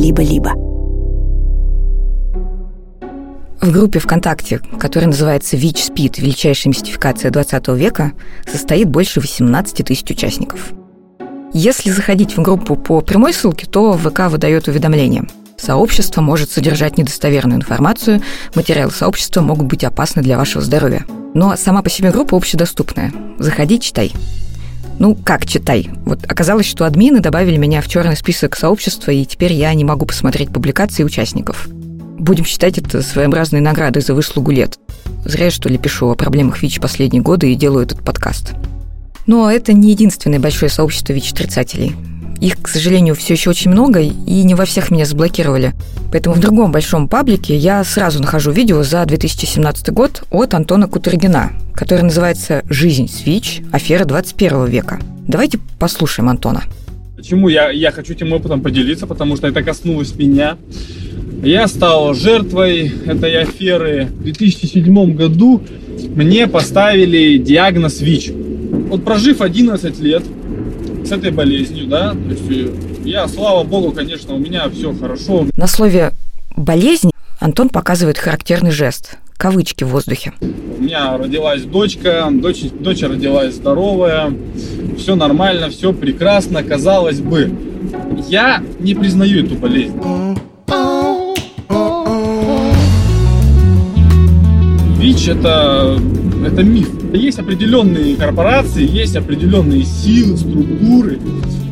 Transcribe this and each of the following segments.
либо-либо. В группе ВКонтакте, которая называется ВИЧ-СПИД «Величайшая мистификация 20 века», состоит больше 18 тысяч участников. Если заходить в группу по прямой ссылке, то ВК выдает уведомление. Сообщество может содержать недостоверную информацию, материалы сообщества могут быть опасны для вашего здоровья. Но сама по себе группа общедоступная. Заходи, читай. Ну, как читай? Вот оказалось, что админы добавили меня в черный список сообщества, и теперь я не могу посмотреть публикации участников будем считать это своеобразной наградой за выслугу лет. Зря я, что ли, пишу о проблемах ВИЧ последние годы и делаю этот подкаст. Но это не единственное большое сообщество ВИЧ-отрицателей. Их, к сожалению, все еще очень много, и не во всех меня заблокировали. Поэтому в другом большом паблике я сразу нахожу видео за 2017 год от Антона Кутергина, которое называется «Жизнь с ВИЧ. Афера 21 века». Давайте послушаем Антона. Почему я, я хочу этим опытом поделиться? Потому что это коснулось меня. Я стал жертвой этой аферы. В 2007 году мне поставили диагноз ВИЧ. Вот прожив 11 лет с этой болезнью, да, то есть э, я, слава богу, конечно, у меня все хорошо. На слове «болезнь» Антон показывает характерный жест – кавычки в воздухе. У меня родилась дочка, дочь, дочь родилась здоровая, все нормально, все прекрасно, казалось бы. Я не признаю эту болезнь. ВИЧ это, это миф. Есть определенные корпорации, есть определенные силы, структуры,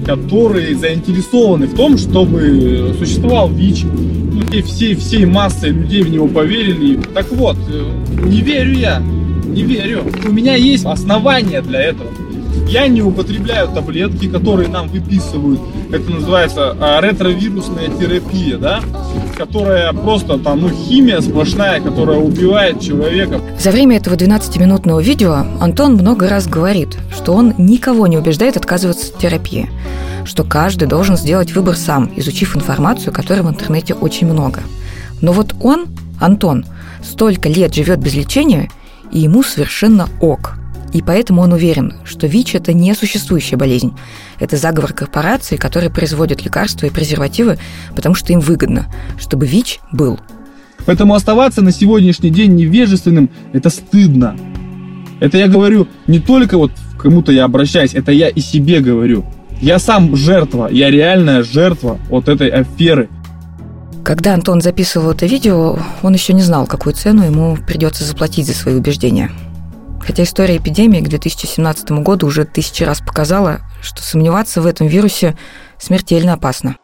которые заинтересованы в том, чтобы существовал ВИЧ. Ну, и всей, всей массой людей в него поверили. Так вот, э, не верю я, не верю. У меня есть основания для этого. Я не употребляю таблетки, которые нам выписывают. Это называется а, ретровирусная терапия, да? которая просто там, ну, химия сплошная, которая убивает человека. За время этого 12-минутного видео Антон много раз говорит, что он никого не убеждает отказываться от терапии, что каждый должен сделать выбор сам, изучив информацию, которой в интернете очень много. Но вот он, Антон, столько лет живет без лечения, и ему совершенно ок – и поэтому он уверен, что ВИЧ – это не существующая болезнь. Это заговор корпораций, которые производят лекарства и презервативы, потому что им выгодно, чтобы ВИЧ был. Поэтому оставаться на сегодняшний день невежественным – это стыдно. Это я говорю не только вот кому-то я обращаюсь, это я и себе говорю. Я сам жертва, я реальная жертва вот этой аферы. Когда Антон записывал это видео, он еще не знал, какую цену ему придется заплатить за свои убеждения – Хотя история эпидемии к 2017 году уже тысячи раз показала, что сомневаться в этом вирусе смертельно опасно.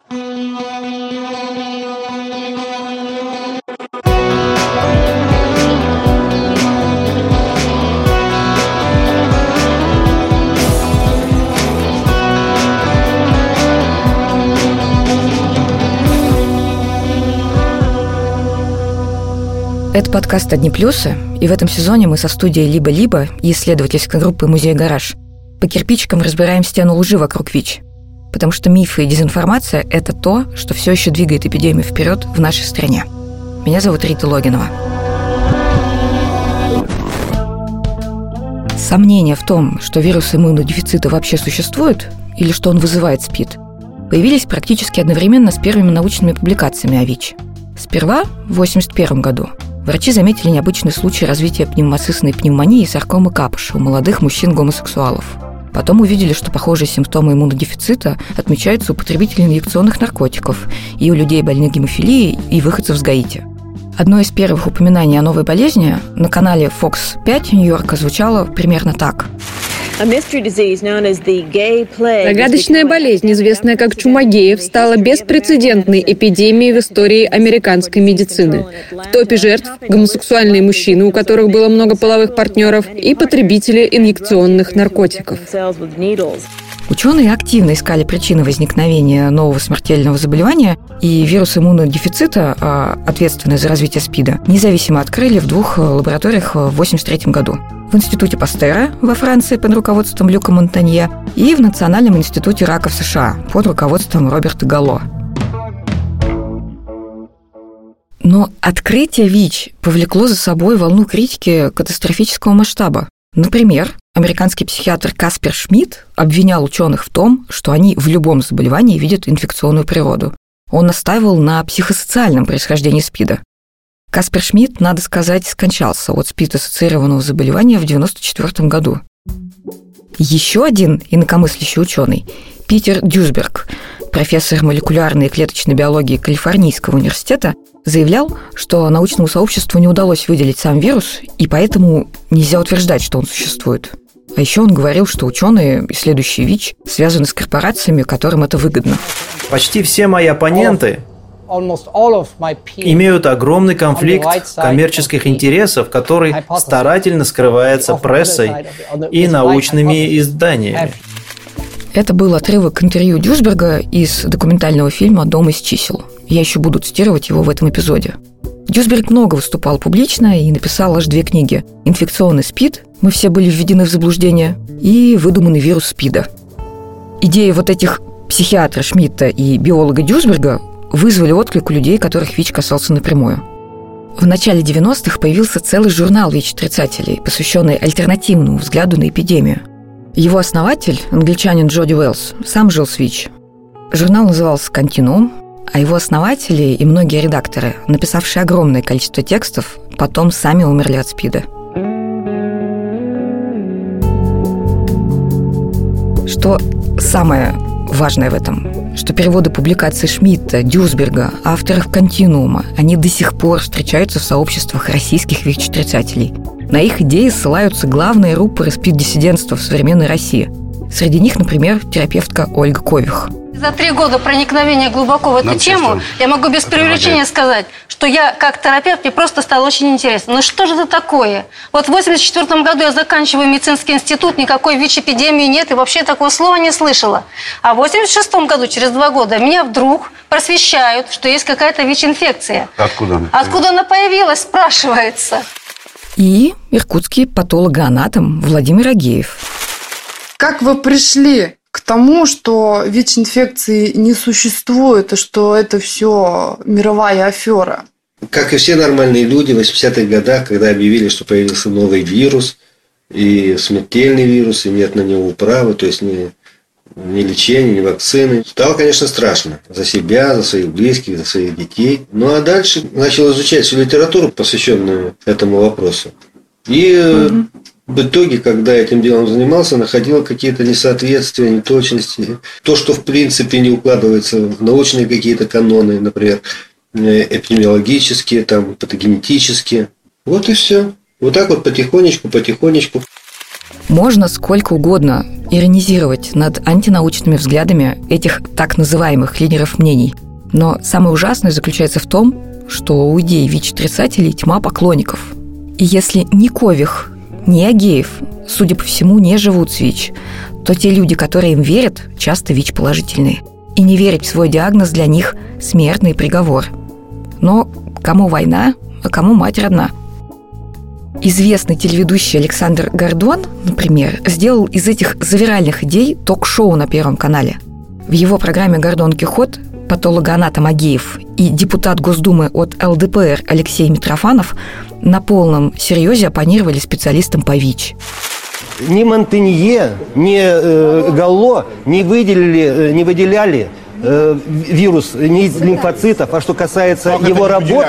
Это подкаст «Одни плюсы», и в этом сезоне мы со студией «Либо-либо» и исследовательской группы «Музей Гараж» по кирпичикам разбираем стену лжи вокруг ВИЧ. Потому что мифы и дезинформация – это то, что все еще двигает эпидемию вперед в нашей стране. Меня зовут Рита Логинова. Сомнения в том, что вирус иммунодефицита вообще существует или что он вызывает СПИД, появились практически одновременно с первыми научными публикациями о ВИЧ. Сперва, в 1981 году, Врачи заметили необычный случай развития пневмоцистной пневмонии и саркомы капыша у молодых мужчин-гомосексуалов. Потом увидели, что похожие симптомы иммунодефицита отмечаются у потребителей инъекционных наркотиков и у людей больных гемофилией и выходцев с Гаити. Одно из первых упоминаний о новой болезни на канале Fox 5 Нью-Йорка звучало примерно так – Загадочная болезнь, известная как чума геев, стала беспрецедентной эпидемией в истории американской медицины. В топе жертв – гомосексуальные мужчины, у которых было много половых партнеров, и потребители инъекционных наркотиков. Ученые активно искали причины возникновения нового смертельного заболевания, и вирус иммунодефицита, а, ответственный за развитие СПИДа, независимо открыли в двух лабораториях в 1983 году в Институте Пастера во Франции под руководством Люка Монтанье и в Национальном институте рака в США под руководством Роберта Галло. Но открытие ВИЧ повлекло за собой волну критики катастрофического масштаба. Например, американский психиатр Каспер Шмидт обвинял ученых в том, что они в любом заболевании видят инфекционную природу. Он настаивал на психосоциальном происхождении СПИДа. Каспер Шмидт, надо сказать, скончался от СПИД-ассоциированного заболевания в 1994 году. Еще один инакомыслящий ученый, Питер Дюсберг, профессор молекулярной и клеточной биологии Калифорнийского университета, заявлял, что научному сообществу не удалось выделить сам вирус, и поэтому нельзя утверждать, что он существует. А еще он говорил, что ученые, исследующие ВИЧ, связаны с корпорациями, которым это выгодно. Почти все мои оппоненты имеют огромный конфликт коммерческих интересов, который старательно скрывается прессой и научными изданиями. Это был отрывок интервью Дюсберга из документального фильма «Дом из чисел». Я еще буду цитировать его в этом эпизоде. Дюсберг много выступал публично и написал аж две книги. «Инфекционный СПИД. Мы все были введены в заблуждение» и «Выдуманный вирус СПИДа». Идеи вот этих психиатра Шмидта и биолога Дюсберга вызвали отклик у людей, которых ВИЧ касался напрямую. В начале 90-х появился целый журнал ВИЧ-отрицателей, посвященный альтернативному взгляду на эпидемию. Его основатель, англичанин Джоди Уэллс, сам жил с ВИЧ. Журнал назывался «Континуум», а его основатели и многие редакторы, написавшие огромное количество текстов, потом сами умерли от СПИДа. Что самое важное в этом? Что переводы публикаций Шмидта, Дюсберга, авторов «Континуума», они до сих пор встречаются в сообществах российских ВИЧ-отрицателей. На их идеи ссылаются главные рупоры СПИД-диссидентства в современной России. Среди них, например, терапевтка Ольга Кових – за три года проникновения глубоко в эту Нам тему, я могу без преувеличения сказать, что я как терапевт, мне просто стало очень интересно. Ну что же это такое? Вот в 84 году я заканчиваю медицинский институт, никакой ВИЧ-эпидемии нет, и вообще такого слова не слышала. А в 86 году, через два года, меня вдруг просвещают, что есть какая-то ВИЧ-инфекция. Откуда она? Откуда она появилась, спрашивается. И иркутский патологоанатом Владимир Агеев. Как вы пришли к тому, что ВИЧ-инфекции не существует, и что это все мировая афера. Как и все нормальные люди в 80-х годах, когда объявили, что появился новый вирус, и смертельный вирус, и нет на него управы, то есть ни, ни лечения, ни вакцины. Стало, конечно, страшно за себя, за своих близких, за своих детей. Ну а дальше начал изучать всю литературу, посвященную этому вопросу. И угу в итоге, когда этим делом занимался, находил какие-то несоответствия, неточности. То, что в принципе не укладывается в научные какие-то каноны, например, э, эпидемиологические, там, патогенетические. Вот и все. Вот так вот потихонечку, потихонечку. Можно сколько угодно иронизировать над антинаучными взглядами этих так называемых лидеров мнений. Но самое ужасное заключается в том, что у идей ВИЧ-отрицателей тьма поклонников. И если Никових ни Агеев, судя по всему, не живут с ВИЧ, то те люди, которые им верят, часто ВИЧ-положительные. И не верить в свой диагноз для них – смертный приговор. Но кому война, а кому мать родна? Известный телеведущий Александр Гордон, например, сделал из этих завиральных идей ток-шоу на Первом канале. В его программе «Гордон Кихот» патологоанатом Агеев и депутат Госдумы от ЛДПР Алексей Митрофанов на полном серьезе оппонировали специалистам по ВИЧ. Ни Монтенье, ни э, Галло не выделили, э, не выделяли э, вирус не из лимфоцитов, а что касается как его работы.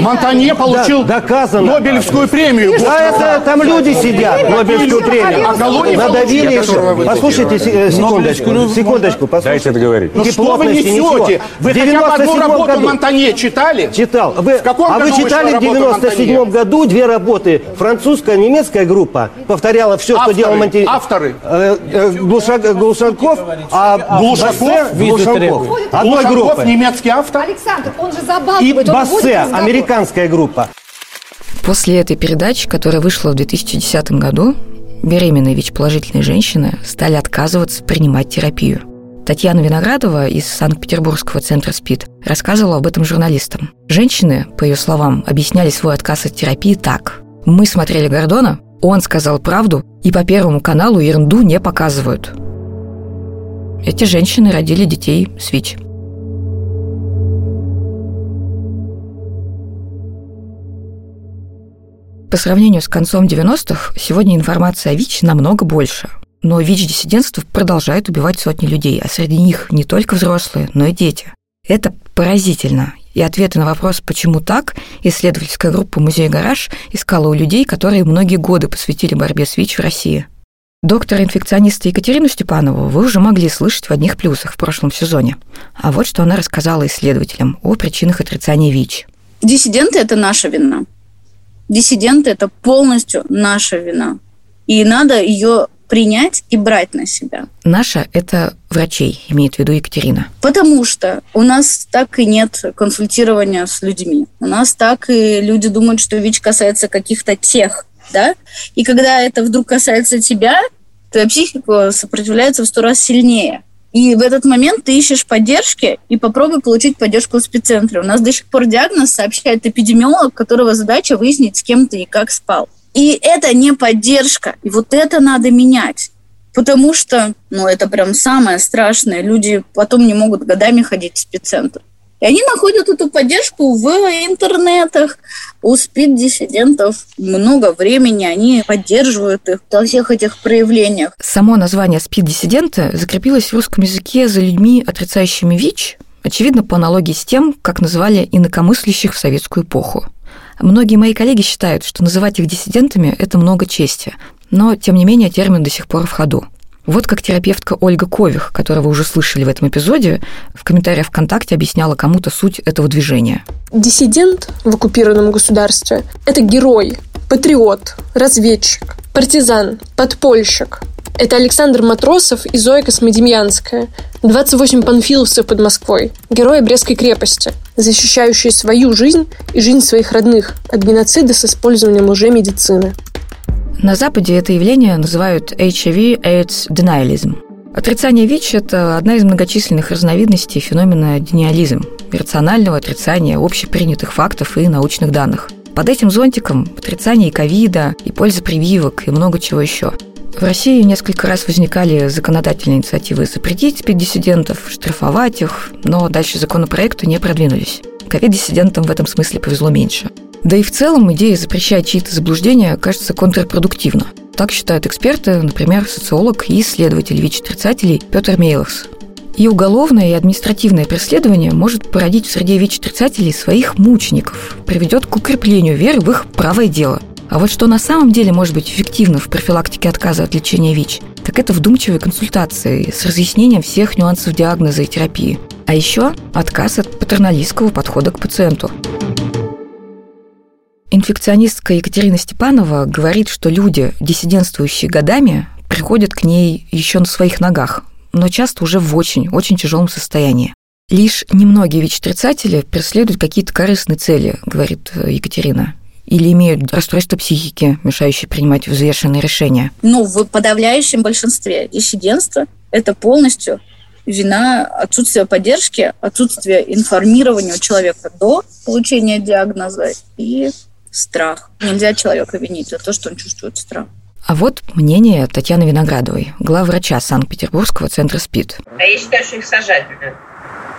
Монтанье получил да, доказано. Нобелевскую премию. Да, это там люди сидят, Нобелевскую премию. А Надавили еще. Послушайте э, секундочку, секундочку, послушайте. Дайте договорить. Ну что вы несете? Вы хотя бы одну работу году. Монтанье читали? Читал. Вы, в каком а вы читали в 97 году две работы. Французская, немецкая группа повторяла все, Авторы. что делал Монтанье. Авторы? Э, э, Глушаков, а Глушаков, Глушаков Глушаков. Одной группы. немецкий автор. Александр, он же забалтывает. И Бассе, американская группа. После этой передачи, которая вышла в 2010 году, беременные ВИЧ-положительные женщины стали отказываться принимать терапию. Татьяна Виноградова из Санкт-Петербургского центра СПИД рассказывала об этом журналистам. Женщины, по ее словам, объясняли свой отказ от терапии так. «Мы смотрели Гордона, он сказал правду, и по Первому каналу ерунду не показывают. Эти женщины родили детей с ВИЧ. По сравнению с концом 90-х, сегодня информация о ВИЧ намного больше. Но ВИЧ-диссидентство продолжает убивать сотни людей, а среди них не только взрослые, но и дети. Это поразительно. И ответы на вопрос «почему так?» исследовательская группа «Музей Гараж» искала у людей, которые многие годы посвятили борьбе с ВИЧ в России. Доктора-инфекциониста Екатерину Степанову вы уже могли слышать в одних плюсах в прошлом сезоне. А вот что она рассказала исследователям о причинах отрицания ВИЧ. Диссиденты – это наша вина. Диссиденты – это полностью наша вина. И надо ее принять и брать на себя. Наша – это врачей, имеет в виду Екатерина. Потому что у нас так и нет консультирования с людьми. У нас так и люди думают, что ВИЧ касается каких-то тех, да? И когда это вдруг касается тебя, твоя психика сопротивляется в сто раз сильнее. И в этот момент ты ищешь поддержки и попробуй получить поддержку в спеццентре. У нас до сих пор диагноз сообщает эпидемиолог, которого задача выяснить, с кем ты и как спал. И это не поддержка. И вот это надо менять. Потому что, ну, это прям самое страшное. Люди потом не могут годами ходить в спеццентр. И они находят эту поддержку в интернетах. У спид-диссидентов много времени, они поддерживают их во всех этих проявлениях. Само название спид-диссидента закрепилось в русском языке за людьми, отрицающими ВИЧ, очевидно, по аналогии с тем, как называли инакомыслящих в советскую эпоху. Многие мои коллеги считают, что называть их диссидентами – это много чести, но, тем не менее, термин до сих пор в ходу. Вот как терапевтка Ольга Кових, которого уже слышали в этом эпизоде, в комментариях ВКонтакте объясняла кому-то суть этого движения. Диссидент в оккупированном государстве – это герой, патриот, разведчик, партизан, подпольщик. Это Александр Матросов и Зоя Космодемьянская, 28 панфиловцев под Москвой, герои Брестской крепости, защищающие свою жизнь и жизнь своих родных от геноцида с использованием лжемедицины. На Западе это явление называют HIV-AIDS denialism. Отрицание ВИЧ – это одна из многочисленных разновидностей феномена дениализм – иррационального отрицания общепринятых фактов и научных данных. Под этим зонтиком отрицание и ковида, и польза прививок, и много чего еще. В России несколько раз возникали законодательные инициативы запретить спид-диссидентов, штрафовать их, но дальше законопроекты не продвинулись. Ковид-диссидентам в этом смысле повезло меньше – да и в целом идея запрещать чьи-то заблуждения кажется контрпродуктивна. Так считают эксперты, например, социолог и исследователь ВИЧ-отрицателей Петр Мейлахс. И уголовное, и административное преследование может породить в среде ВИЧ-отрицателей своих мучеников, приведет к укреплению веры в их правое дело. А вот что на самом деле может быть эффективно в профилактике отказа от лечения ВИЧ, так это вдумчивые консультации с разъяснением всех нюансов диагноза и терапии. А еще отказ от патерналистского подхода к пациенту. Инфекционистка Екатерина Степанова говорит, что люди, диссидентствующие годами, приходят к ней еще на своих ногах, но часто уже в очень-очень тяжелом состоянии. Лишь немногие ВИЧ-отрицатели преследуют какие-то корыстные цели, говорит Екатерина или имеют расстройство психики, мешающие принимать взвешенные решения? Ну, в подавляющем большинстве диссидентства это полностью вина отсутствия поддержки, отсутствия информирования у человека до получения диагноза и страх. Нельзя человека винить за то, что он чувствует страх. А вот мнение Татьяны Виноградовой, главврача Санкт-Петербургского центра СПИД. А я считаю, что их сажать надо.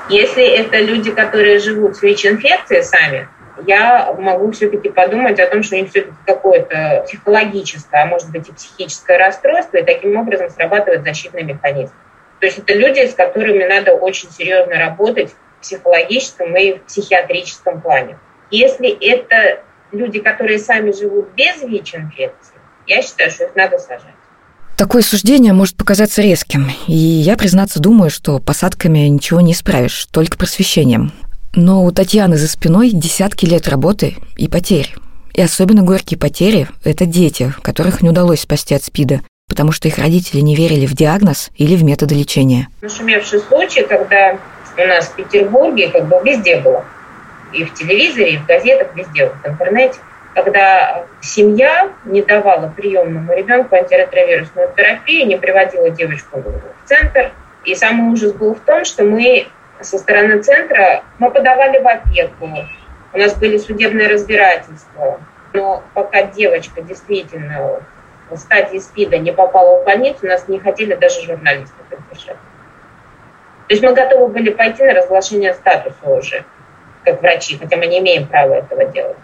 Если это люди, которые живут с ВИЧ-инфекцией сами, я могу все-таки подумать о том, что у них все-таки какое-то психологическое, а может быть и психическое расстройство, и таким образом срабатывает защитный механизм. То есть это люди, с которыми надо очень серьезно работать в психологическом и в психиатрическом плане. Если это люди, которые сами живут без ВИЧ-инфекции, я считаю, что их надо сажать. Такое суждение может показаться резким, и я, признаться, думаю, что посадками ничего не исправишь, только просвещением. Но у Татьяны за спиной десятки лет работы и потерь. И особенно горькие потери – это дети, которых не удалось спасти от СПИДа, потому что их родители не верили в диагноз или в методы лечения. Нашумевший случай, когда у нас в Петербурге как бы везде было и в телевизоре, и в газетах, везде, в интернете, когда семья не давала приемному ребенку антиретровирусную терапию, не приводила девочку в центр. И самый ужас был в том, что мы со стороны центра, мы подавали в опеку, у нас были судебные разбирательства. Но пока девочка действительно в стадии СПИДа не попала в больницу, нас не хотели даже журналисты поддержать. То есть мы готовы были пойти на разглашение статуса уже как врачи, хотя мы не имеем права этого делать.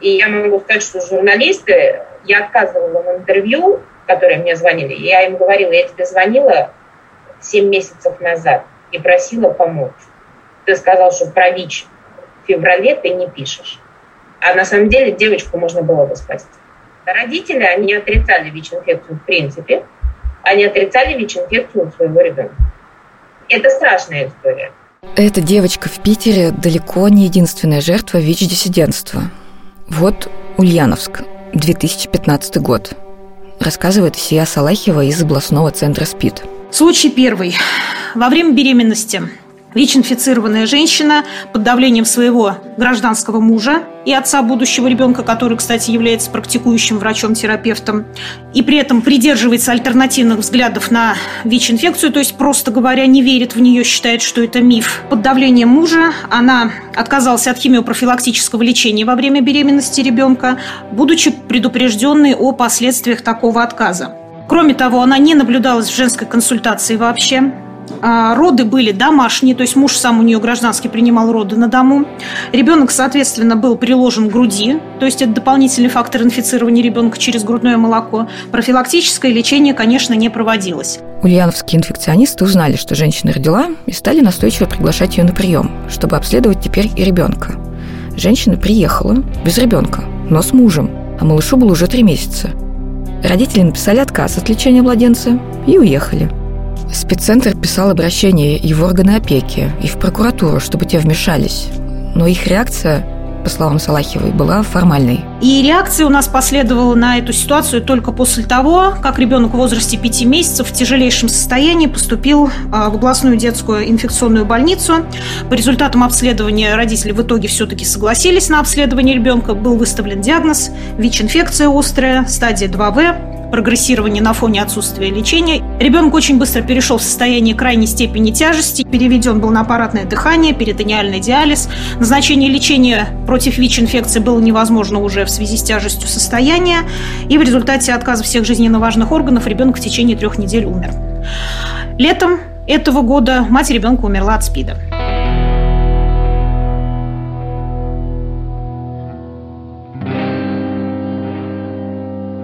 И я могу сказать, что журналисты, я отказывала в интервью, которые мне звонили, я им говорила, я тебе звонила 7 месяцев назад и просила помочь. ты сказал, что про ВИЧ в феврале ты не пишешь. А на самом деле девочку можно было бы спасти. Родители, они отрицали ВИЧ-инфекцию в принципе, они отрицали ВИЧ-инфекцию у своего ребенка. Это страшная история. Эта девочка в Питере далеко не единственная жертва ВИЧ-диссидентства. Вот Ульяновск, 2015 год. Рассказывает Сия Салахева из областного центра СПИД. Случай первый. Во время беременности ВИЧ-инфицированная женщина под давлением своего гражданского мужа и отца будущего ребенка, который, кстати, является практикующим врачом-терапевтом, и при этом придерживается альтернативных взглядов на ВИЧ-инфекцию, то есть, просто говоря, не верит в нее, считает, что это миф. Под давлением мужа она отказалась от химиопрофилактического лечения во время беременности ребенка, будучи предупрежденной о последствиях такого отказа. Кроме того, она не наблюдалась в женской консультации вообще. А, роды были домашние, то есть муж сам у нее гражданский принимал роды на дому. Ребенок, соответственно, был приложен к груди, то есть это дополнительный фактор инфицирования ребенка через грудное молоко. Профилактическое лечение, конечно, не проводилось. Ульяновские инфекционисты узнали, что женщина родила, и стали настойчиво приглашать ее на прием, чтобы обследовать теперь и ребенка. Женщина приехала без ребенка, но с мужем, а малышу было уже три месяца. Родители написали отказ от лечения младенца и уехали – Спеццентр писал обращение и в органы опеки, и в прокуратуру, чтобы те вмешались. Но их реакция по словам Салахевой, была формальной. И реакция у нас последовала на эту ситуацию только после того, как ребенок в возрасте 5 месяцев в тяжелейшем состоянии поступил а, в областную детскую инфекционную больницу. По результатам обследования родители в итоге все-таки согласились на обследование ребенка. Был выставлен диагноз ВИЧ-инфекция острая, стадия 2В прогрессирование на фоне отсутствия лечения. Ребенок очень быстро перешел в состояние крайней степени тяжести, переведен был на аппаратное дыхание, перитониальный диализ. Назначение лечения против ВИЧ-инфекции было невозможно уже в связи с тяжестью состояния, и в результате отказа всех жизненно важных органов ребенок в течение трех недель умер. Летом этого года мать ребенка умерла от СПИДа.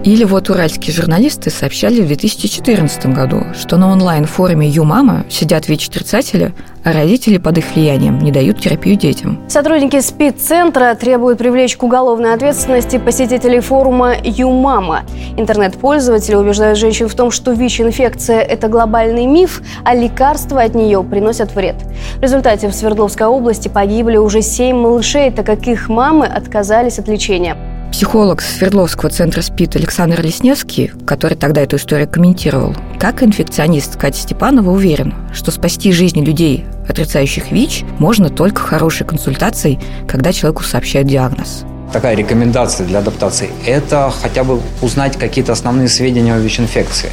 Или вот уральские журналисты сообщали в 2014 году, что на онлайн-форуме «Юмама» сидят ВИЧ-отрицатели, а родители под их влиянием не дают терапию детям. Сотрудники СПИД-центра требуют привлечь к уголовной ответственности посетителей форума «Юмама». Интернет-пользователи убеждают женщин в том, что ВИЧ-инфекция – это глобальный миф, а лекарства от нее приносят вред. В результате в Свердловской области погибли уже семь малышей, так как их мамы отказались от лечения. Психолог Свердловского центра СПИД Александр Лесневский, который тогда эту историю комментировал, как инфекционист Катя Степанова уверен, что спасти жизни людей, отрицающих ВИЧ, можно только хорошей консультацией, когда человеку сообщают диагноз такая рекомендация для адаптации – это хотя бы узнать какие-то основные сведения о ВИЧ-инфекции,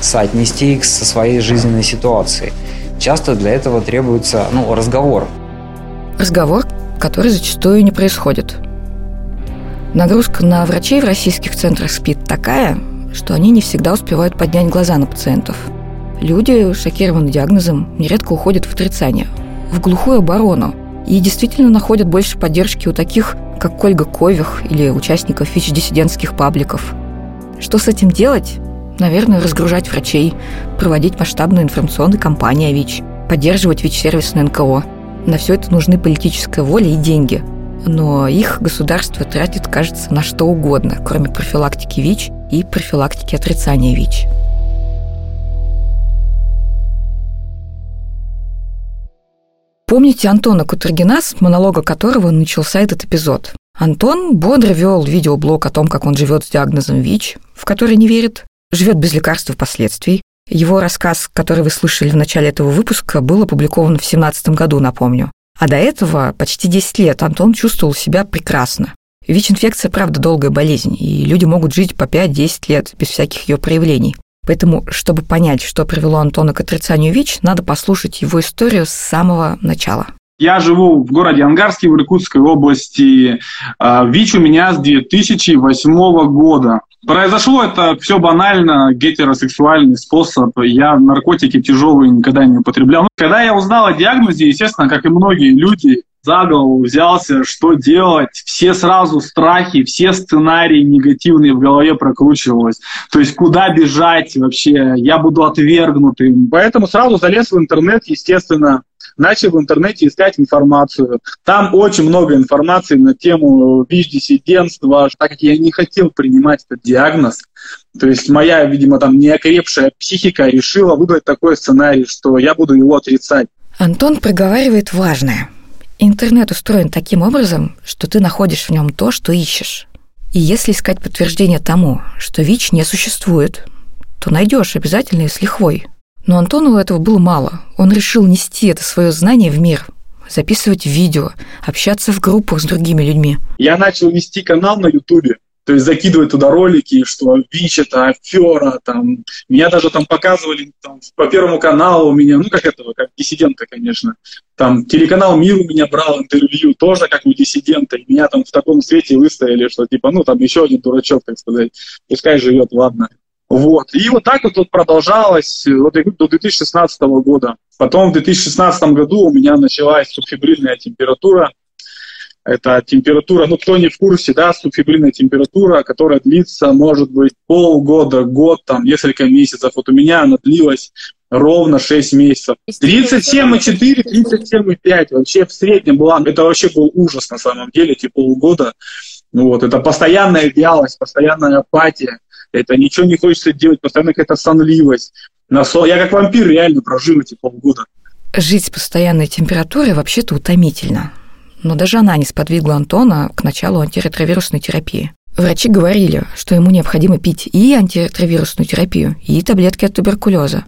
соотнести их со своей жизненной ситуацией. Часто для этого требуется ну, разговор. Разговор, который зачастую не происходит. Нагрузка на врачей в российских центрах СПИД такая, что они не всегда успевают поднять глаза на пациентов. Люди, шокированы диагнозом, нередко уходят в отрицание, в глухую оборону, и действительно находят больше поддержки у таких, как Ольга Кових или участников ВИЧ-диссидентских пабликов. Что с этим делать? Наверное, разгружать врачей, проводить масштабную информационную кампанию о ВИЧ, поддерживать ВИЧ-сервис на НКО. На все это нужны политическая воля и деньги – но их государство тратит, кажется, на что угодно, кроме профилактики ВИЧ и профилактики отрицания ВИЧ. Помните Антона Кутергина, с монолога которого начался этот эпизод? Антон бодро вел видеоблог о том, как он живет с диагнозом ВИЧ, в который не верит, живет без лекарств впоследствии. Его рассказ, который вы слышали в начале этого выпуска, был опубликован в 2017 году, напомню. А до этого почти 10 лет Антон чувствовал себя прекрасно. ВИЧ-инфекция, правда, долгая болезнь, и люди могут жить по 5-10 лет без всяких ее проявлений. Поэтому, чтобы понять, что привело Антона к отрицанию ВИЧ, надо послушать его историю с самого начала. Я живу в городе Ангарске в Иркутской области. А, ВИЧ у меня с 2008 года. Произошло это все банально, гетеросексуальный способ. Я наркотики тяжелые никогда не употреблял. Когда я узнал о диагнозе, естественно, как и многие люди, за голову взялся, что делать. Все сразу страхи, все сценарии негативные в голове прокручивалось. То есть куда бежать вообще, я буду отвергнутым. Поэтому сразу залез в интернет, естественно, начал в интернете искать информацию. Там очень много информации на тему ВИЧ-диссидентства, так как я не хотел принимать этот диагноз. То есть моя, видимо, там неокрепшая психика решила выбрать такой сценарий, что я буду его отрицать. Антон проговаривает важное. Интернет устроен таким образом, что ты находишь в нем то, что ищешь. И если искать подтверждение тому, что ВИЧ не существует, то найдешь обязательно и с лихвой. Но Антону этого было мало. Он решил нести это свое знание в мир, записывать видео, общаться в группах с другими людьми. Я начал вести канал на Ютубе, то есть закидывать туда ролики, что ВИЧ это афера, там, меня даже там показывали там, по Первому каналу у меня, ну как этого, как диссидента, конечно. Там телеканал «Мир» у меня брал интервью, тоже как у диссидента, и меня там в таком свете выставили, что типа, ну там еще один дурачок, так сказать, пускай живет, ладно. Вот. И вот так вот, вот продолжалось вот, до 2016 года. Потом в 2016 году у меня началась субфибрильная температура. Это температура, ну кто не в курсе, да, субфибрильная температура, которая длится, может быть, полгода, год, там, несколько месяцев. Вот у меня она длилась ровно 6 месяцев. 37,4, 37,5 вообще в среднем была. Это вообще был ужас на самом деле, эти полгода. Вот, это постоянная вялость, постоянная апатия это ничего не хочется делать, постоянно какая-то сонливость. Я как вампир реально прожил эти полгода. Жить с постоянной температурой вообще-то утомительно. Но даже она не сподвигла Антона к началу антиретровирусной терапии. Врачи говорили, что ему необходимо пить и антиретровирусную терапию, и таблетки от туберкулеза.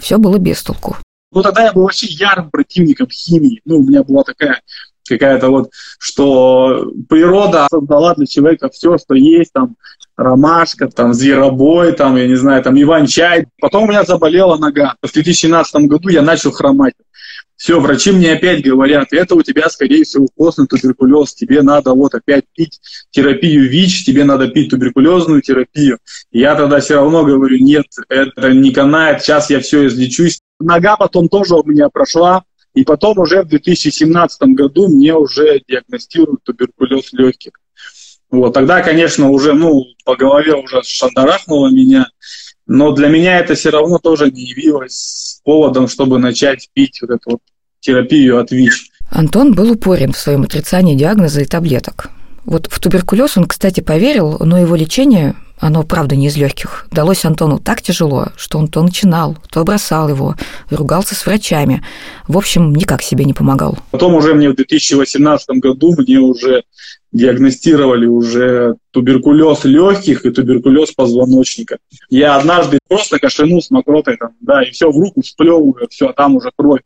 Все было без толку. Ну, тогда я был вообще ярым противником химии. Ну, у меня была такая какая-то вот, что природа создала для человека все, что есть, там, ромашка, там, зверобой, там, я не знаю, там, иван-чай. Потом у меня заболела нога. В 2017 году я начал хромать. Все, врачи мне опять говорят, это у тебя, скорее всего, костный туберкулез, тебе надо вот опять пить терапию ВИЧ, тебе надо пить туберкулезную терапию. Я тогда все равно говорю, нет, это не канает, сейчас я все излечусь. Нога потом тоже у меня прошла, и потом уже в 2017 году мне уже диагностируют туберкулез легких. Вот, тогда, конечно, уже, ну, по голове уже шандарахнуло меня, но для меня это все равно тоже не явилось поводом, чтобы начать пить вот эту вот терапию от ВИЧ. Антон был упорен в своем отрицании диагноза и таблеток. Вот в туберкулез он, кстати, поверил, но его лечение оно, правда, не из легких. Далось Антону так тяжело, что он то начинал, то бросал его, ругался с врачами. В общем, никак себе не помогал. Потом уже мне в 2018 году мне уже диагностировали уже туберкулез легких и туберкулез позвоночника. Я однажды просто кашлянул с мокротой, там, да, и все в руку сплевываю, все, а там уже кровь.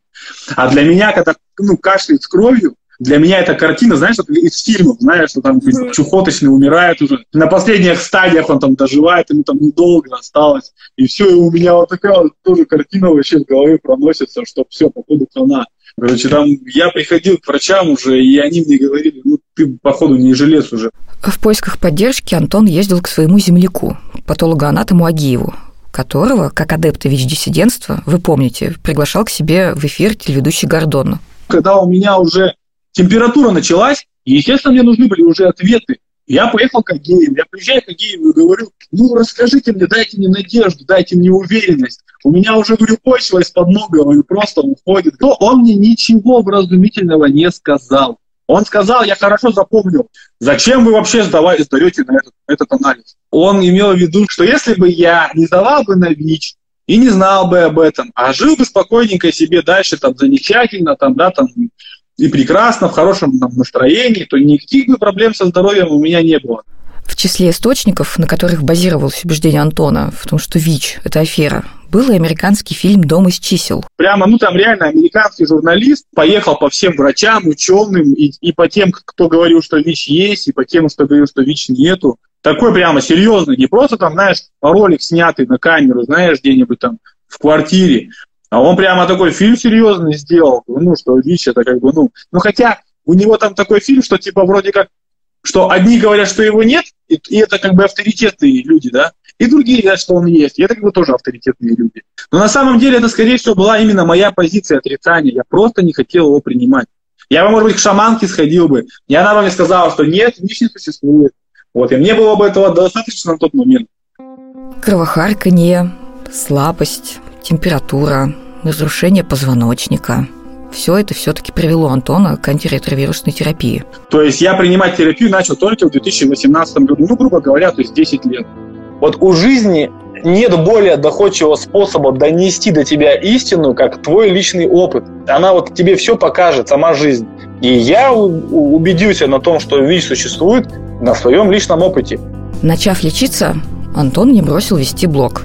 А для меня, когда ну, кашляет с кровью, для меня эта картина, знаешь, из фильмов, знаешь, что там mm-hmm. чухоточный умирает уже. На последних стадиях он там доживает, ему там недолго осталось. И все, и у меня вот такая вот тоже картина вообще в голове проносится, что все, походу, хана. Короче, там я приходил к врачам уже, и они мне говорили, ну, ты, походу, не жилец уже. В поисках поддержки Антон ездил к своему земляку, патологоанатому Агиеву, которого, как адепта ВИЧ-диссидентства, вы помните, приглашал к себе в эфир телеведущий Гордон. Когда у меня уже температура началась, и, естественно, мне нужны были уже ответы. Я поехал к Агееву, я приезжаю к Агееву и говорю, ну, расскажите мне, дайте мне надежду, дайте мне уверенность. У меня уже, говорю, почва из-под ног, говорю, просто уходит. То он мне ничего вразумительного не сказал. Он сказал, я хорошо запомнил, зачем вы вообще сдавали, сдаете на этот, этот анализ. Он имел в виду, что если бы я не сдавал бы на ВИЧ и не знал бы об этом, а жил бы спокойненько себе дальше, там, замечательно, там, да, там, и прекрасно, в хорошем настроении, то никаких бы проблем со здоровьем у меня не было. В числе источников, на которых базировалось убеждение Антона в том, что ВИЧ – это афера, был и американский фильм «Дом из чисел». Прямо, ну там реально американский журналист поехал по всем врачам, ученым, и, и по тем, кто говорил, что ВИЧ есть, и по тем, кто говорил, что ВИЧ нету. Такой прямо серьезный, не просто там, знаешь, ролик снятый на камеру, знаешь, где-нибудь там в квартире, а он прямо такой фильм серьезный сделал, ну, что ВИЧ это как бы, ну, ну хотя у него там такой фильм, что типа вроде как, что одни говорят, что его нет, и, и это как бы авторитетные люди, да, и другие говорят, что он есть, и это как бы тоже авторитетные люди. Но на самом деле это, скорее всего, была именно моя позиция отрицания, я просто не хотел его принимать. Я бы, может быть, к шаманке сходил бы, и она бы мне сказала, что нет, ВИЧ не существует. Вот, и мне было бы этого достаточно на тот момент. Кровохарканье, слабость, температура, разрушение позвоночника. все это все-таки привело Антона к антиретровирусной терапии. То есть я принимать терапию начал только в 2018 году, ну, грубо говоря, то есть 10 лет. Вот у жизни нет более доходчивого способа донести до тебя истину, как твой личный опыт. Она вот тебе все покажет, сама жизнь. И я убедился на том, что ВИЧ существует на своем личном опыте. Начав лечиться, Антон не бросил вести блог.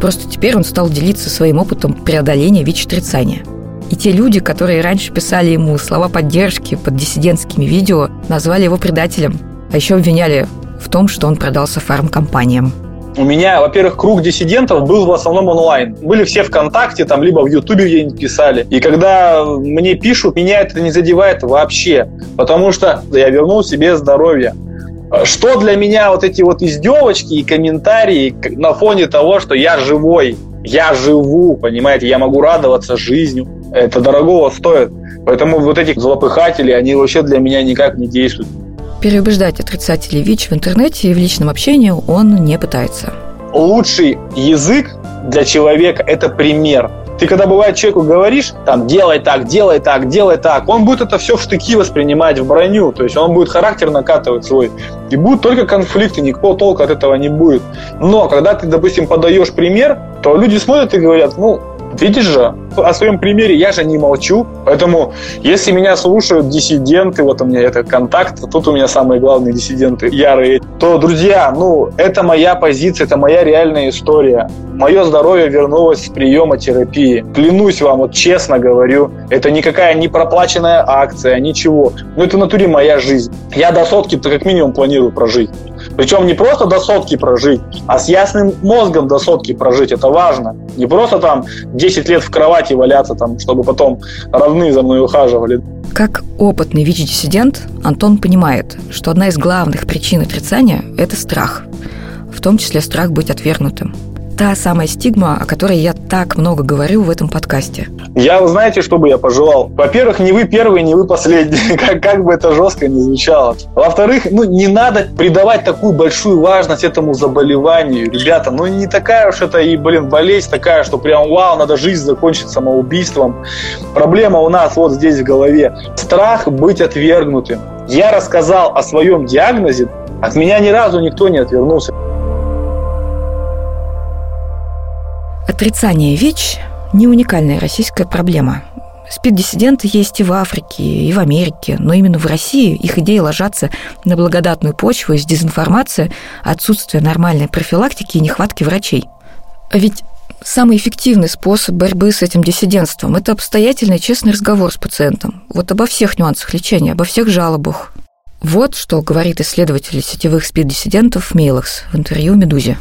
Просто теперь он стал делиться своим опытом преодоления ВИЧ-отрицания. И те люди, которые раньше писали ему слова поддержки под диссидентскими видео, назвали его предателем, а еще обвиняли в том, что он продался фармкомпаниям. У меня, во-первых, круг диссидентов был в основном онлайн. Были все ВКонтакте, там, либо в Ютубе где-нибудь писали. И когда мне пишут, меня это не задевает вообще. Потому что я вернул себе здоровье. Что для меня вот эти вот издевочки и комментарии на фоне того, что я живой, я живу, понимаете, я могу радоваться жизнью. Это дорогого стоит. Поэтому вот эти злопыхатели, они вообще для меня никак не действуют. Переубеждать отрицателей ВИЧ в интернете и в личном общении он не пытается. Лучший язык для человека – это пример. Ты когда бывает человеку говоришь, там, делай так, делай так, делай так, он будет это все в штыки воспринимать, в броню, то есть он будет характер накатывать свой. И будут только конфликты, никакого толка от этого не будет. Но когда ты, допустим, подаешь пример, то люди смотрят и говорят, ну, Видишь же, о своем примере я же не молчу. Поэтому, если меня слушают диссиденты, вот у меня это контакт, тут у меня самые главные диссиденты ярые, то, друзья, ну, это моя позиция, это моя реальная история. Мое здоровье вернулось с приема терапии. Клянусь вам, вот честно говорю, это никакая не проплаченная акция, ничего. Ну, это в натуре моя жизнь. Я до сотки-то как минимум планирую прожить. Причем не просто до сотки прожить, а с ясным мозгом до сотки прожить. Это важно. Не просто там 10 лет в кровати валяться, там, чтобы потом родные за мной ухаживали. Как опытный ВИЧ-диссидент, Антон понимает, что одна из главных причин отрицания – это страх. В том числе страх быть отвергнутым та самая стигма, о которой я так много говорю в этом подкасте. Я, знаете, что бы я пожелал? Во-первых, не вы первый, не вы последний, как, как бы это жестко не звучало. Во-вторых, ну, не надо придавать такую большую важность этому заболеванию. Ребята, ну, не такая уж это и, блин, болезнь такая, что прям, вау, надо жизнь закончить самоубийством. Проблема у нас вот здесь в голове. Страх быть отвергнутым. Я рассказал о своем диагнозе, от меня ни разу никто не отвернулся. Отрицание ВИЧ – не уникальная российская проблема. СПИД-диссиденты есть и в Африке, и в Америке, но именно в России их идеи ложатся на благодатную почву из дезинформации, отсутствия нормальной профилактики и нехватки врачей. А ведь самый эффективный способ борьбы с этим диссидентством – это обстоятельный честный разговор с пациентом. Вот обо всех нюансах лечения, обо всех жалобах. Вот что говорит исследователь сетевых СПИД-диссидентов Мейлакс в интервью «Медузе».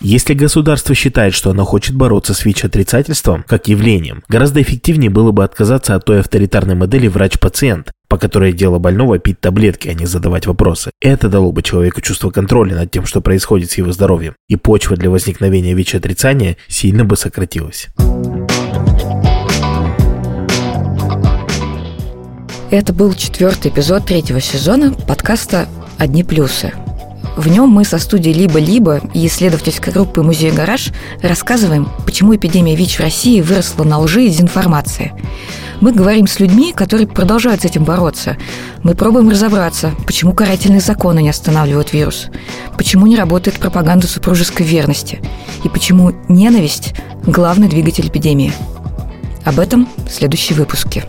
Если государство считает, что оно хочет бороться с ВИЧ-отрицательством как явлением, гораздо эффективнее было бы отказаться от той авторитарной модели врач-пациент, по которой дело больного пить таблетки, а не задавать вопросы. Это дало бы человеку чувство контроля над тем, что происходит с его здоровьем, и почва для возникновения ВИЧ-отрицания сильно бы сократилась. Это был четвертый эпизод третьего сезона подкаста «Одни плюсы». В нем мы со студией «Либо-либо» и исследовательской группы «Музей Гараж» рассказываем, почему эпидемия ВИЧ в России выросла на лжи и дезинформации. Мы говорим с людьми, которые продолжают с этим бороться. Мы пробуем разобраться, почему карательные законы не останавливают вирус, почему не работает пропаганда супружеской верности и почему ненависть – главный двигатель эпидемии. Об этом в следующей выпуске.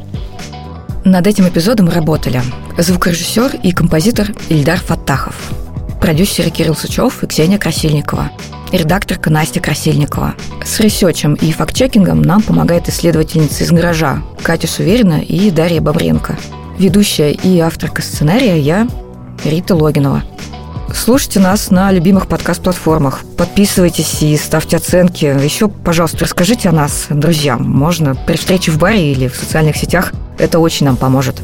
Над этим эпизодом работали звукорежиссер и композитор Ильдар Фаттахов – продюсеры Кирилл Сычев и Ксения Красильникова, и редакторка Настя Красильникова. С ресечем и фактчекингом нам помогает исследовательница из «Гаража» Катя Суверина и Дарья Бобренко. Ведущая и авторка сценария я, Рита Логинова. Слушайте нас на любимых подкаст-платформах. Подписывайтесь и ставьте оценки. Еще, пожалуйста, расскажите о нас друзьям. Можно при встрече в баре или в социальных сетях. Это очень нам поможет.